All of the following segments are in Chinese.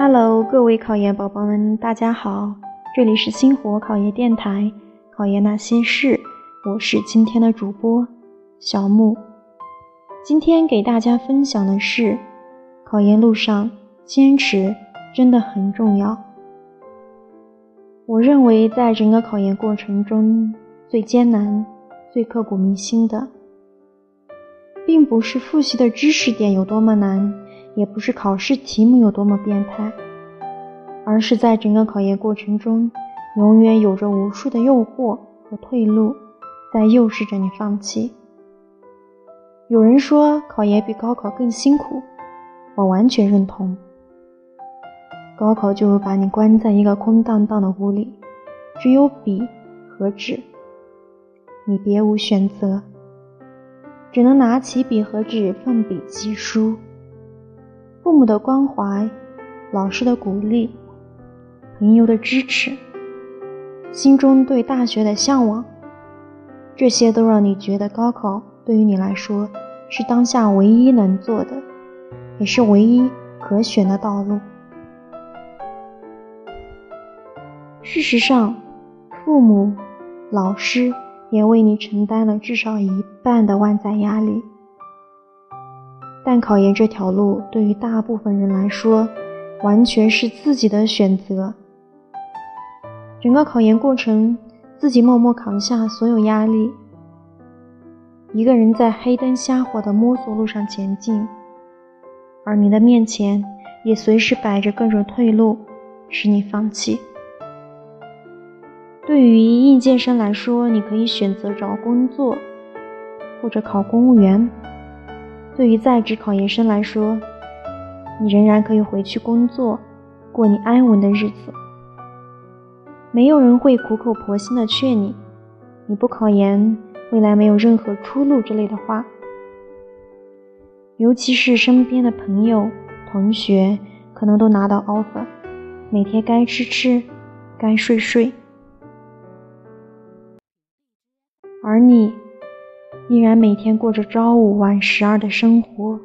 Hello，各位考研宝宝们，大家好，这里是星火考研电台，考研那些事，我是今天的主播小木。今天给大家分享的是，考研路上坚持真的很重要。我认为，在整个考研过程中，最艰难、最刻骨铭心的，并不是复习的知识点有多么难，也不是考试题目有多么变态，而是在整个考研过程中，永远有着无数的诱惑和退路，在诱使着你放弃。有人说考研比高考更辛苦，我完全认同。高考就是把你关在一个空荡荡的屋里，只有笔和纸，你别无选择，只能拿起笔和纸奋笔疾书。父母的关怀、老师的鼓励、朋友的支持，心中对大学的向往，这些都让你觉得高考对于你来说是当下唯一能做的，也是唯一可选的道路。事实上，父母、老师也为你承担了至少一半的万载压力。但考研这条路对于大部分人来说，完全是自己的选择。整个考研过程，自己默默扛下所有压力，一个人在黑灯瞎火的摸索路上前进，而你的面前也随时摆着各种退路，使你放弃。对于应届生来说，你可以选择找工作，或者考公务员；对于在职考研生来说，你仍然可以回去工作，过你安稳的日子。没有人会苦口婆心的劝你，你不考研，未来没有任何出路之类的话。尤其是身边的朋友、同学，可能都拿到 offer，每天该吃吃，该睡睡。而你依然每天过着朝五晚十二的生活，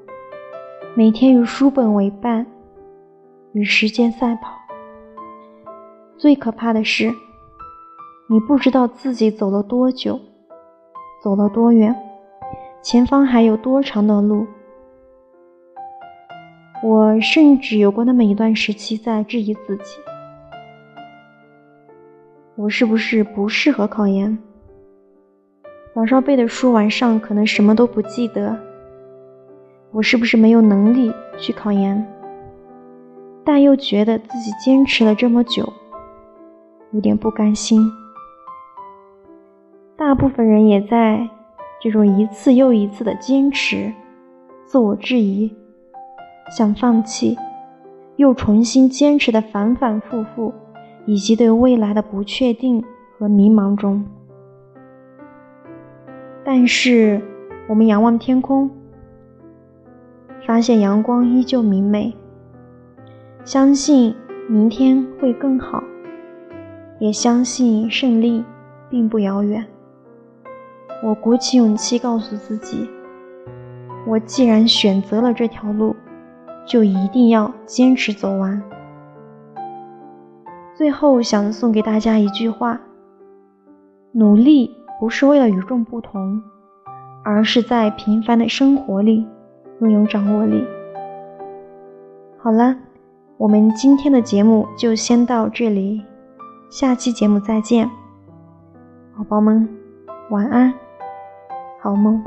每天与书本为伴，与时间赛跑。最可怕的是，你不知道自己走了多久，走了多远，前方还有多长的路。我甚至有过那么一段时期，在质疑自己：我是不是不适合考研？早上背的书，晚上可能什么都不记得。我是不是没有能力去考研？但又觉得自己坚持了这么久，有点不甘心。大部分人也在这种一次又一次的坚持、自我质疑、想放弃，又重新坚持的反反复复，以及对未来的不确定和迷茫中。但是，我们仰望天空，发现阳光依旧明媚，相信明天会更好，也相信胜利并不遥远。我鼓起勇气告诉自己：我既然选择了这条路，就一定要坚持走完。最后，想送给大家一句话：努力。不是为了与众不同，而是在平凡的生活里拥有掌握力。好了，我们今天的节目就先到这里，下期节目再见，宝宝们晚安，好梦。